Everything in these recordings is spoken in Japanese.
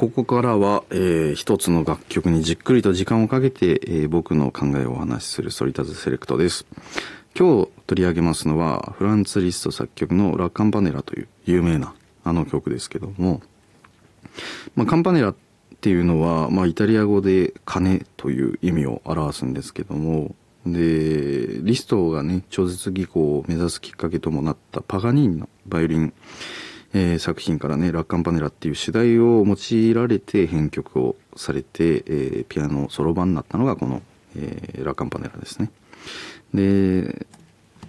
ここからは、えー、一つの楽曲にじっくりと時間をかけて、えー、僕の考えをお話しするソリタズセレクトです。今日取り上げますのは、フランツ・リスト作曲のラ・カンパネラという有名なあの曲ですけども、まあ、カンパネラっていうのは、まあ、イタリア語で鐘という意味を表すんですけども、で、リストがね、超絶技巧を目指すきっかけともなったパガニーニのバイオリン、えー、作品からね、ラッカンパネラっていう主題を用いられて編曲をされて、えー、ピアノソロ版になったのがこの、えー、ラッカンパネラですね。で、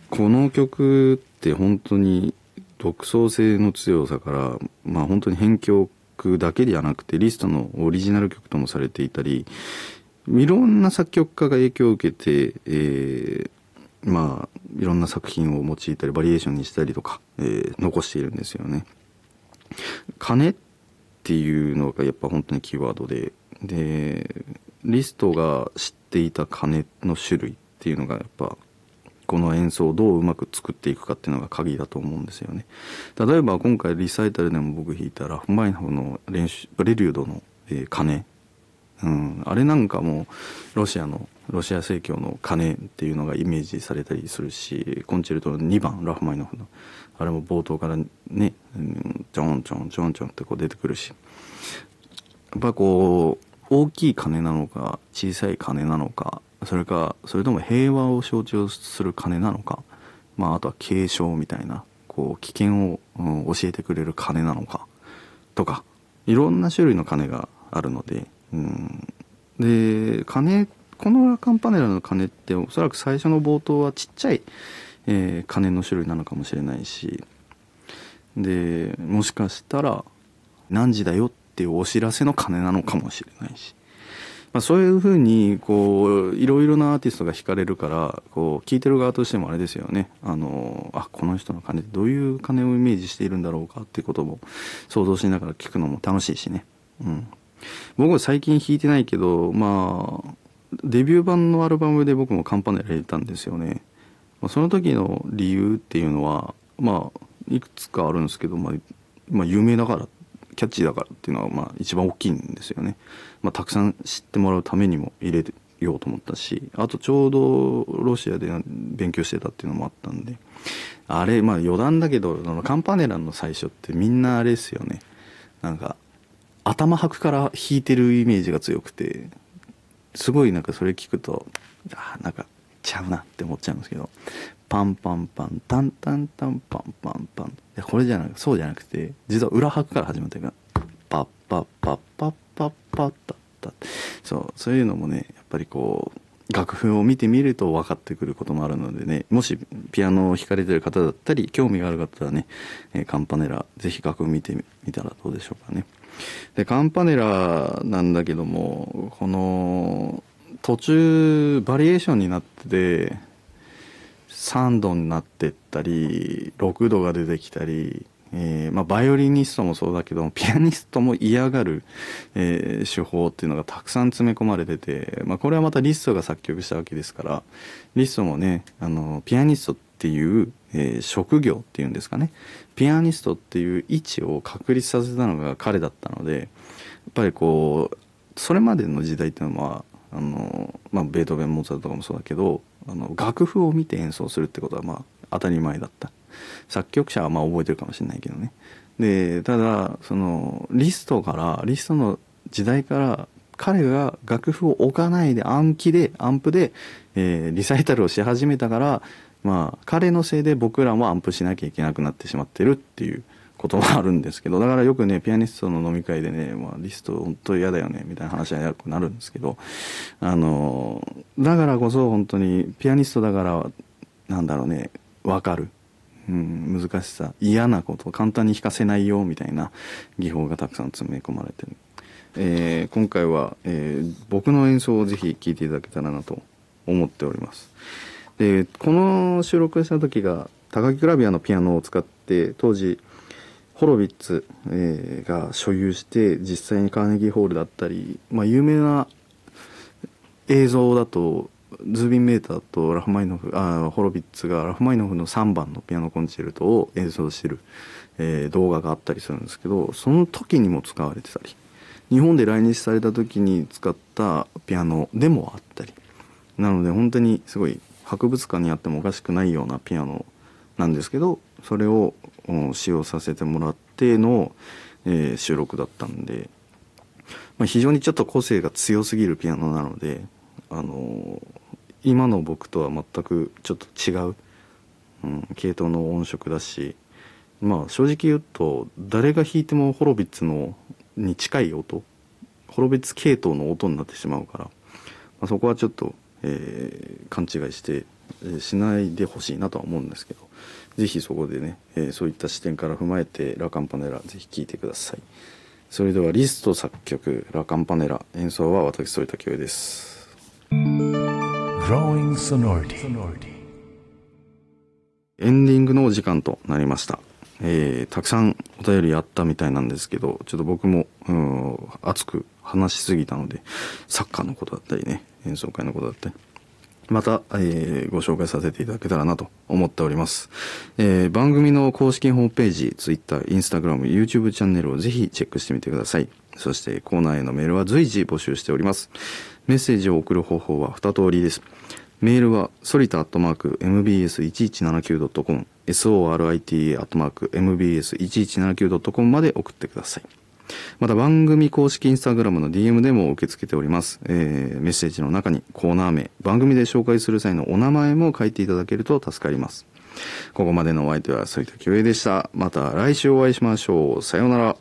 この曲って本当に独創性の強さから、まあ本当に編曲だけではなくて、リストのオリジナル曲ともされていたり、いろんな作曲家が影響を受けて、えー、まあ、いろんな作品を用いたり、バリエーションにしたりとか、えー、残しているんですよね。金っていうのがやっぱ本当にキーワードで、で、リストが知っていた金の種類っていうのがやっぱ、この演奏をどううまく作っていくかっていうのが鍵だと思うんですよね。例えば今回リサイタルでも僕弾いたラフマイナフの練習、レリュードの、えー、鐘。うん、あれなんかもロシアのロシア正教の鐘っていうのがイメージされたりするしコンチェルトの2番ラフマイノフの。あれも冒頭からね、ちょんちょんちょんちょんってこう出てくるし。やっぱこう大きい鐘なのか小さい鐘なのかそれかそれとも平和を象徴する鐘なのかまああとは継承みたいなこう危険を、うん、教えてくれる鐘なのかとかいろんな種類の鐘があるので、で鐘このカンパネラの鐘っておそらく最初の冒頭はちっちゃい、えー、鐘の種類なのかもしれないしでもしかしたら何時だよっていうお知らせの鐘なのかもしれないし、まあ、そういうふうにこういろいろなアーティストが弾かれるからこう聞いてる側としてもあれですよね。あのあこの人の鐘ってどういう鐘をイメージしているんだろうかっていうことも想像しながら聞くのも楽しいしね。うん。僕は最近弾いてないけどまあデビュー版のアルバムで僕もカンパネラ入れたんですよね。まあ、その時の理由っていうのは、まあ、いくつかあるんですけど、まあ、まあ、有名だから、キャッチーだからっていうのは、まあ、一番大きいんですよね。まあ、たくさん知ってもらうためにも入れようと思ったし、あとちょうどロシアで勉強してたっていうのもあったんで、あれ、まあ余談だけど、のカンパネラの最初ってみんなあれですよね。なんか、頭拍から弾いてるイメージが強くて、すごいなんかそれ聞くとあなんかちゃうなって思っちゃうんですけどパンパンパンタンタンタンパンパンパンでこれじゃなくそうじゃなくて実は裏拍から始まってるからパッパッパッパッパッパッタッタそうそういうのもねやっぱりこう楽譜を見てみると分かってくることもあるのでねもしピアノを弾かれてる方だったり興味がある方はね、えー、カンパネラぜひ楽譜見てみたらどうでしょうかね。でカンパネラなんだけどもこの途中バリエーションになってて3度になってったり6度が出てきたり、えーまあ、バイオリニストもそうだけどピアニストも嫌がる、えー、手法っていうのがたくさん詰め込まれてて、まあ、これはまたリストが作曲したわけですからリストもねあのピアニストっていう、えー、職業っていうんですかね。ピアニストっていう位置を確立させたのが彼だったのでやっぱりこうそれまでの時代っていうのはあの、まあ、ベートーベンモーツァルトとかもそうだけどあの楽譜を見て演奏するってことはまあ当たり前だった。作曲者はまあ覚えてるかもしれないけどね。でただそのリストからリストの時代から彼が楽譜を置かないで暗記でアンプで、えー、リサイタルをし始めたからまあ彼のせいで僕らもアンプしなきゃいけなくなってしまってるっていうこともあるんですけどだからよくねピアニストの飲み会でね、まあ、リスト本当嫌だよねみたいな話はよくなるんですけどあのだからこそ本当にピアニストだからなんだろうね分かる、うん、難しさ嫌なこと簡単に弾かせないよみたいな技法がたくさん詰め込まれてる、えー、今回は、えー、僕の演奏をぜひ聴いていただけたらなと思っております。でこの収録した時が高木クラビアのピアノを使って当時ホロビッツ、えー、が所有して実際にカーネギーホールだったり、まあ、有名な映像だとズービンメーターとラフマイノフあホロビッツがラフマイノフの3番のピアノコンチェルトを演奏してる、えー、動画があったりするんですけどその時にも使われてたり。日本で来日された時に使ったピアノでもあったり。なので本当にすごい博物館にあってもおかしくないようなピアノなんですけどそれを使用させてもらっての、えー、収録だったんで、まあ、非常にちょっと個性が強すぎるピアノなので、あの、今の僕とは全くちょっと違う、うん、系統の音色だしまあ正直言うと誰が弾いてもホロビッツのに近い音ホロビッツ系統の音になってしまうから、まあ、そこはちょっと、えー、勘違いして、えー、しないでほしいなとは思うんですけどぜひそこでね、えー、そういった視点から踏まえてラカンパネラぜひ聴いてください。それではリスト作曲ラカンパネラ演奏は私反田恭です。Growing Sonority. エンディングのお時間となりました。えー、たくさんお便りあったみたいなんですけど、ちょっと僕も、うん、熱く話しすぎたので、サッカーのことだったりね、演奏会のことだったり、また、えー、ご紹介させていただけたらなと思っております。えー、番組の公式ホームページ、Twitter、Instagram、YouTube チャンネルをぜひチェックしてみてください。そしてコーナーへのメールは随時募集しております。メッセージを送る方法は2通りです。メールは、ソリタアットマーク mbs1179.com、sorita アットマーク mbs1179.com まで送ってください。また番組公式インスタグラムの DM でも受け付けております。えー、メッセージの中にコーナー名、番組で紹介する際のお名前も書いていただけると助かります。ここまでのお相手は反田恭平でした。また来週お会いしましょう。さようなら。